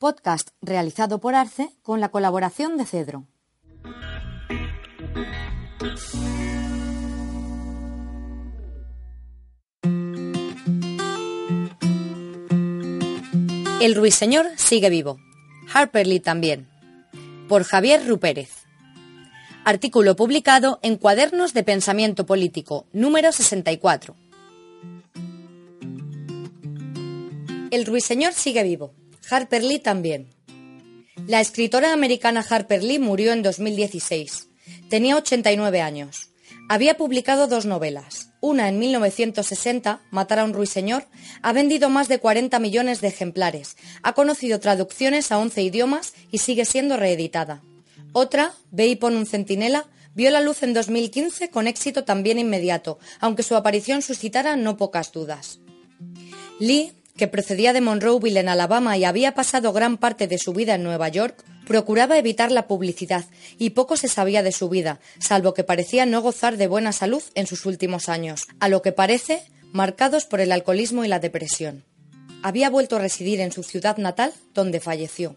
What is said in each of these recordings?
podcast realizado por Arce con la colaboración de Cedro. El ruiseñor sigue vivo. Harper Lee también. Por Javier Rupérez. Artículo publicado en Cuadernos de Pensamiento Político, número 64. El ruiseñor sigue vivo. Harper Lee también. La escritora americana Harper Lee murió en 2016. Tenía 89 años. Había publicado dos novelas. Una en 1960, Matar a un ruiseñor, ha vendido más de 40 millones de ejemplares, ha conocido traducciones a 11 idiomas y sigue siendo reeditada. Otra, Ve y pon un centinela, vio la luz en 2015 con éxito también inmediato, aunque su aparición suscitara no pocas dudas. Lee, que procedía de Monroeville en Alabama y había pasado gran parte de su vida en Nueva York, procuraba evitar la publicidad y poco se sabía de su vida, salvo que parecía no gozar de buena salud en sus últimos años, a lo que parece marcados por el alcoholismo y la depresión. Había vuelto a residir en su ciudad natal, donde falleció.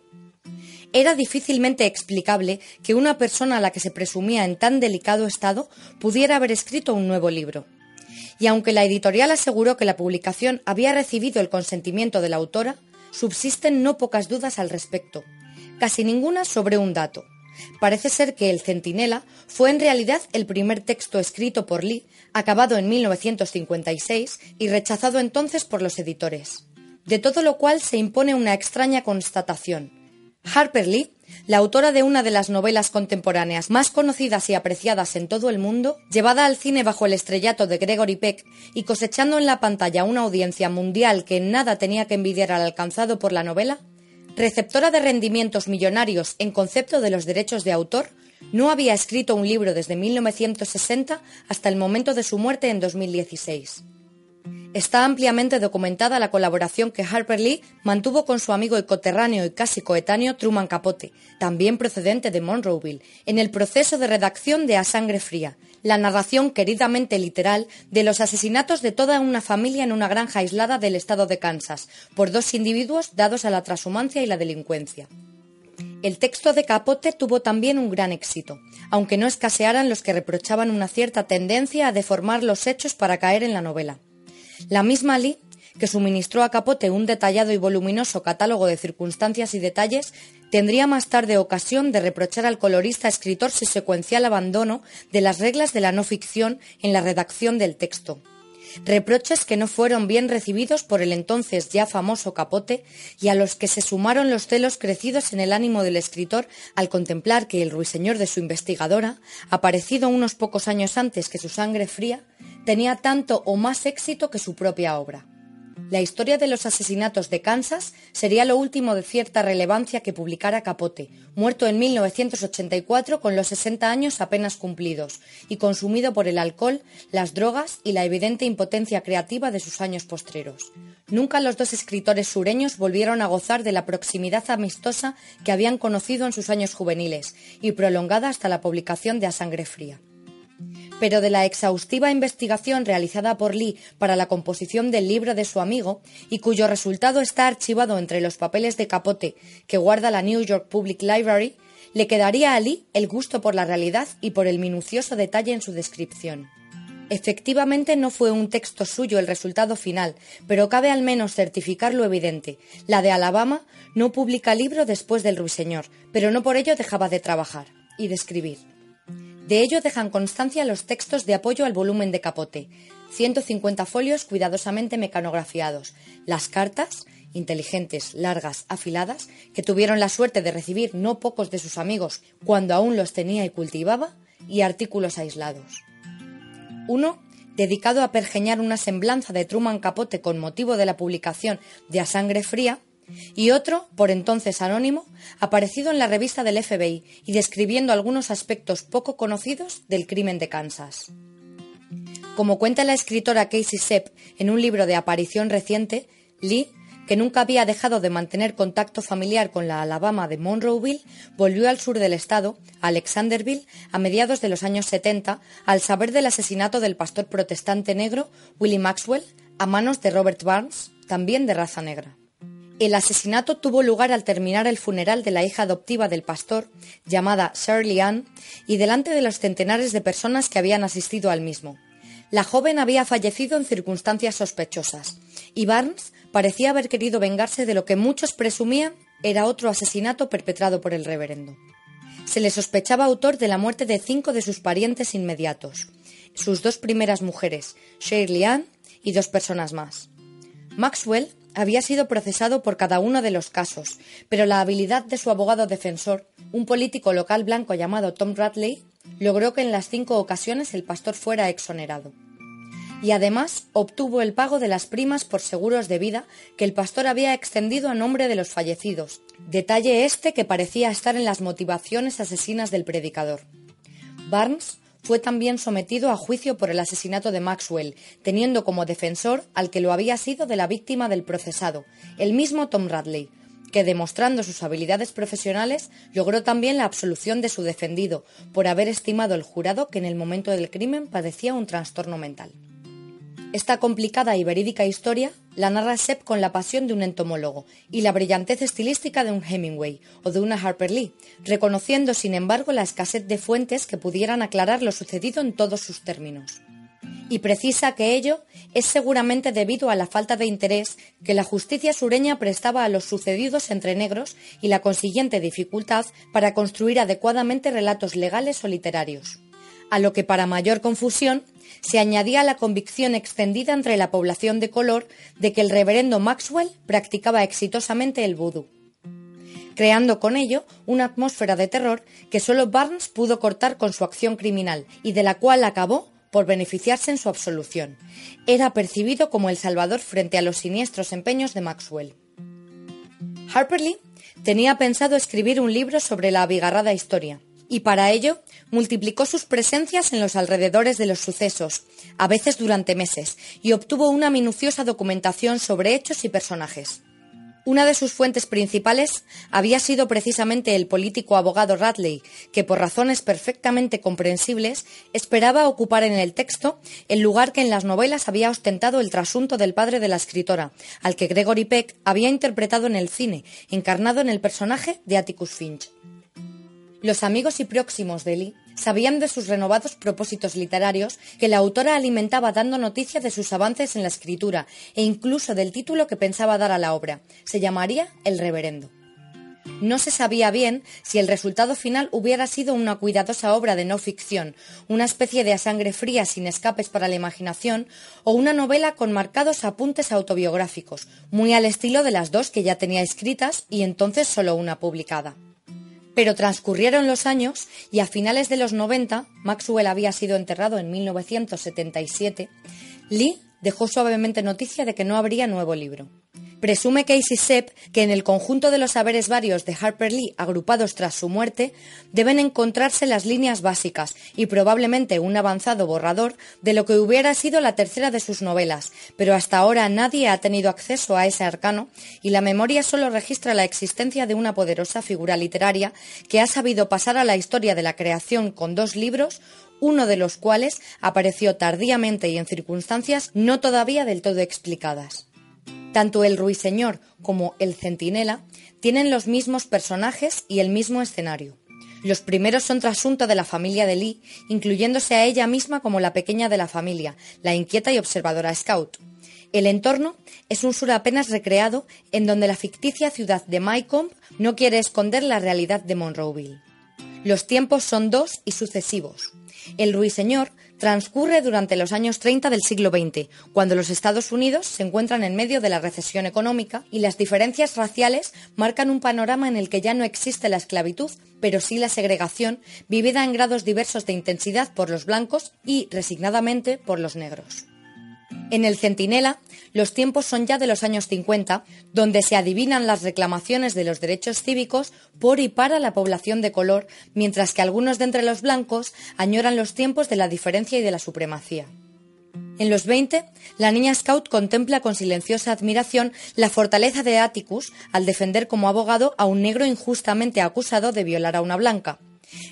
Era difícilmente explicable que una persona a la que se presumía en tan delicado estado pudiera haber escrito un nuevo libro. Y aunque la editorial aseguró que la publicación había recibido el consentimiento de la autora, subsisten no pocas dudas al respecto, casi ninguna sobre un dato. Parece ser que El Centinela fue en realidad el primer texto escrito por Lee, acabado en 1956 y rechazado entonces por los editores. De todo lo cual se impone una extraña constatación. Harper Lee, la autora de una de las novelas contemporáneas más conocidas y apreciadas en todo el mundo, llevada al cine bajo el estrellato de Gregory Peck y cosechando en la pantalla una audiencia mundial que en nada tenía que envidiar al alcanzado por la novela, receptora de rendimientos millonarios en concepto de los derechos de autor, no había escrito un libro desde 1960 hasta el momento de su muerte en 2016. Está ampliamente documentada la colaboración que Harper Lee mantuvo con su amigo y coterráneo y casi coetáneo Truman Capote, también procedente de Monroeville, en el proceso de redacción de A Sangre Fría, la narración queridamente literal de los asesinatos de toda una familia en una granja aislada del estado de Kansas, por dos individuos dados a la transhumancia y la delincuencia. El texto de Capote tuvo también un gran éxito, aunque no escasearan los que reprochaban una cierta tendencia a deformar los hechos para caer en la novela. La misma Lee, que suministró a Capote un detallado y voluminoso catálogo de circunstancias y detalles, tendría más tarde ocasión de reprochar al colorista escritor su secuencial abandono de las reglas de la no ficción en la redacción del texto. Reproches que no fueron bien recibidos por el entonces ya famoso Capote y a los que se sumaron los celos crecidos en el ánimo del escritor al contemplar que el ruiseñor de su investigadora, aparecido unos pocos años antes que su sangre fría, tenía tanto o más éxito que su propia obra. La historia de los asesinatos de Kansas sería lo último de cierta relevancia que publicara Capote, muerto en 1984 con los 60 años apenas cumplidos y consumido por el alcohol, las drogas y la evidente impotencia creativa de sus años postreros. Nunca los dos escritores sureños volvieron a gozar de la proximidad amistosa que habían conocido en sus años juveniles y prolongada hasta la publicación de A Sangre Fría pero de la exhaustiva investigación realizada por Lee para la composición del libro de su amigo, y cuyo resultado está archivado entre los papeles de capote que guarda la New York Public Library, le quedaría a Lee el gusto por la realidad y por el minucioso detalle en su descripción. Efectivamente no fue un texto suyo el resultado final, pero cabe al menos certificar lo evidente. La de Alabama no publica libro después del Ruiseñor, pero no por ello dejaba de trabajar y de escribir. De ello dejan constancia los textos de apoyo al volumen de capote, 150 folios cuidadosamente mecanografiados, las cartas, inteligentes, largas, afiladas, que tuvieron la suerte de recibir no pocos de sus amigos cuando aún los tenía y cultivaba, y artículos aislados. Uno, dedicado a pergeñar una semblanza de Truman Capote con motivo de la publicación de A Sangre Fría, y otro, por entonces anónimo, aparecido en la revista del FBI y describiendo algunos aspectos poco conocidos del crimen de Kansas. Como cuenta la escritora Casey Sepp en un libro de aparición reciente, Lee, que nunca había dejado de mantener contacto familiar con la Alabama de Monroeville, volvió al sur del estado, a Alexanderville, a mediados de los años 70, al saber del asesinato del pastor protestante negro Willie Maxwell a manos de Robert Barnes, también de raza negra. El asesinato tuvo lugar al terminar el funeral de la hija adoptiva del pastor, llamada Shirley Ann, y delante de los centenares de personas que habían asistido al mismo. La joven había fallecido en circunstancias sospechosas, y Barnes parecía haber querido vengarse de lo que muchos presumían era otro asesinato perpetrado por el reverendo. Se le sospechaba autor de la muerte de cinco de sus parientes inmediatos, sus dos primeras mujeres, Shirley Ann y dos personas más. Maxwell había sido procesado por cada uno de los casos, pero la habilidad de su abogado defensor, un político local blanco llamado Tom Radley, logró que en las cinco ocasiones el pastor fuera exonerado. Y además obtuvo el pago de las primas por seguros de vida que el pastor había extendido a nombre de los fallecidos, detalle este que parecía estar en las motivaciones asesinas del predicador. Barnes fue también sometido a juicio por el asesinato de Maxwell, teniendo como defensor al que lo había sido de la víctima del procesado, el mismo Tom Radley, que demostrando sus habilidades profesionales logró también la absolución de su defendido, por haber estimado el jurado que en el momento del crimen padecía un trastorno mental. Esta complicada y verídica historia la narra Sepp con la pasión de un entomólogo y la brillantez estilística de un Hemingway o de una Harper Lee, reconociendo sin embargo la escasez de fuentes que pudieran aclarar lo sucedido en todos sus términos. Y precisa que ello es seguramente debido a la falta de interés que la justicia sureña prestaba a los sucedidos entre negros y la consiguiente dificultad para construir adecuadamente relatos legales o literarios a lo que para mayor confusión se añadía la convicción extendida entre la población de color de que el reverendo Maxwell practicaba exitosamente el vudú, creando con ello una atmósfera de terror que solo Barnes pudo cortar con su acción criminal y de la cual acabó por beneficiarse en su absolución. Era percibido como el salvador frente a los siniestros empeños de Maxwell. Harper Lee tenía pensado escribir un libro sobre la abigarrada historia, y para ello multiplicó sus presencias en los alrededores de los sucesos, a veces durante meses, y obtuvo una minuciosa documentación sobre hechos y personajes. Una de sus fuentes principales había sido precisamente el político abogado Radley, que por razones perfectamente comprensibles esperaba ocupar en el texto el lugar que en las novelas había ostentado el trasunto del padre de la escritora, al que Gregory Peck había interpretado en el cine, encarnado en el personaje de Atticus Finch. Los amigos y próximos de Lee sabían de sus renovados propósitos literarios que la autora alimentaba dando noticia de sus avances en la escritura e incluso del título que pensaba dar a la obra. Se llamaría El Reverendo. No se sabía bien si el resultado final hubiera sido una cuidadosa obra de no ficción, una especie de a sangre fría sin escapes para la imaginación, o una novela con marcados apuntes autobiográficos, muy al estilo de las dos que ya tenía escritas y entonces solo una publicada. Pero transcurrieron los años y a finales de los 90, Maxwell había sido enterrado en 1977, Lee dejó suavemente noticia de que no habría nuevo libro. Presume Casey Sepp que en el conjunto de los saberes varios de Harper Lee agrupados tras su muerte deben encontrarse las líneas básicas y probablemente un avanzado borrador de lo que hubiera sido la tercera de sus novelas, pero hasta ahora nadie ha tenido acceso a ese arcano y la memoria solo registra la existencia de una poderosa figura literaria que ha sabido pasar a la historia de la creación con dos libros, uno de los cuales apareció tardíamente y en circunstancias no todavía del todo explicadas. Tanto el ruiseñor como el centinela tienen los mismos personajes y el mismo escenario. Los primeros son trasunto de la familia de Lee, incluyéndose a ella misma como la pequeña de la familia, la inquieta y observadora Scout. El entorno es un sur apenas recreado en donde la ficticia ciudad de Mycomb no quiere esconder la realidad de Monroeville. Los tiempos son dos y sucesivos. El ruiseñor transcurre durante los años 30 del siglo XX, cuando los Estados Unidos se encuentran en medio de la recesión económica y las diferencias raciales marcan un panorama en el que ya no existe la esclavitud, pero sí la segregación, vivida en grados diversos de intensidad por los blancos y, resignadamente, por los negros. En el Centinela, los tiempos son ya de los años 50, donde se adivinan las reclamaciones de los derechos cívicos por y para la población de color, mientras que algunos de entre los blancos añoran los tiempos de la diferencia y de la supremacía. En los 20, la niña Scout contempla con silenciosa admiración la fortaleza de Atticus al defender como abogado a un negro injustamente acusado de violar a una blanca.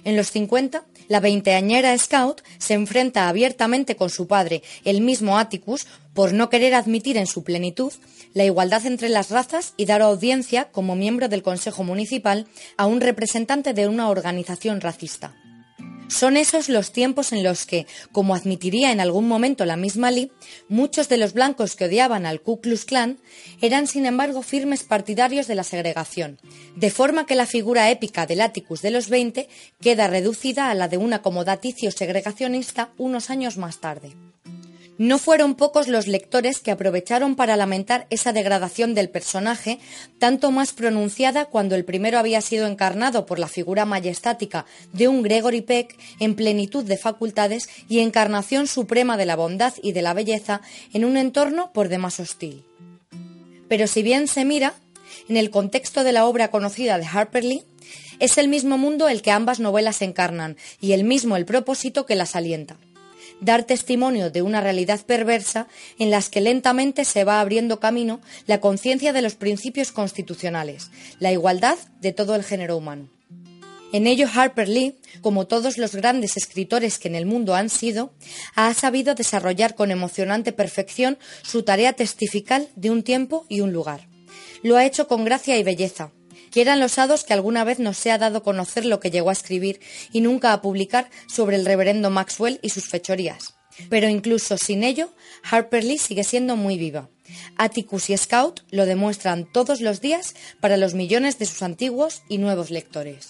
En los 50, la veinteañera Scout se enfrenta abiertamente con su padre, el mismo Atticus, por no querer admitir en su plenitud la igualdad entre las razas y dar audiencia como miembro del Consejo Municipal a un representante de una organización racista. Son esos los tiempos en los que, como admitiría en algún momento la misma Lee, muchos de los blancos que odiaban al Ku Klux Klan eran sin embargo firmes partidarios de la segregación, de forma que la figura épica del Atticus de los 20 queda reducida a la de un acomodaticio segregacionista unos años más tarde. No fueron pocos los lectores que aprovecharon para lamentar esa degradación del personaje, tanto más pronunciada cuando el primero había sido encarnado por la figura majestática de un Gregory Peck en plenitud de facultades y encarnación suprema de la bondad y de la belleza en un entorno por demás hostil. Pero si bien se mira, en el contexto de la obra conocida de Harper Lee, es el mismo mundo el que ambas novelas encarnan y el mismo el propósito que las alienta dar testimonio de una realidad perversa en las que lentamente se va abriendo camino la conciencia de los principios constitucionales, la igualdad de todo el género humano. En ello Harper Lee, como todos los grandes escritores que en el mundo han sido, ha sabido desarrollar con emocionante perfección su tarea testifical de un tiempo y un lugar. Lo ha hecho con gracia y belleza, Quieran los hados que alguna vez nos sea dado conocer lo que llegó a escribir y nunca a publicar sobre el reverendo Maxwell y sus fechorías. Pero incluso sin ello, Harper Lee sigue siendo muy viva. Atticus y Scout lo demuestran todos los días para los millones de sus antiguos y nuevos lectores.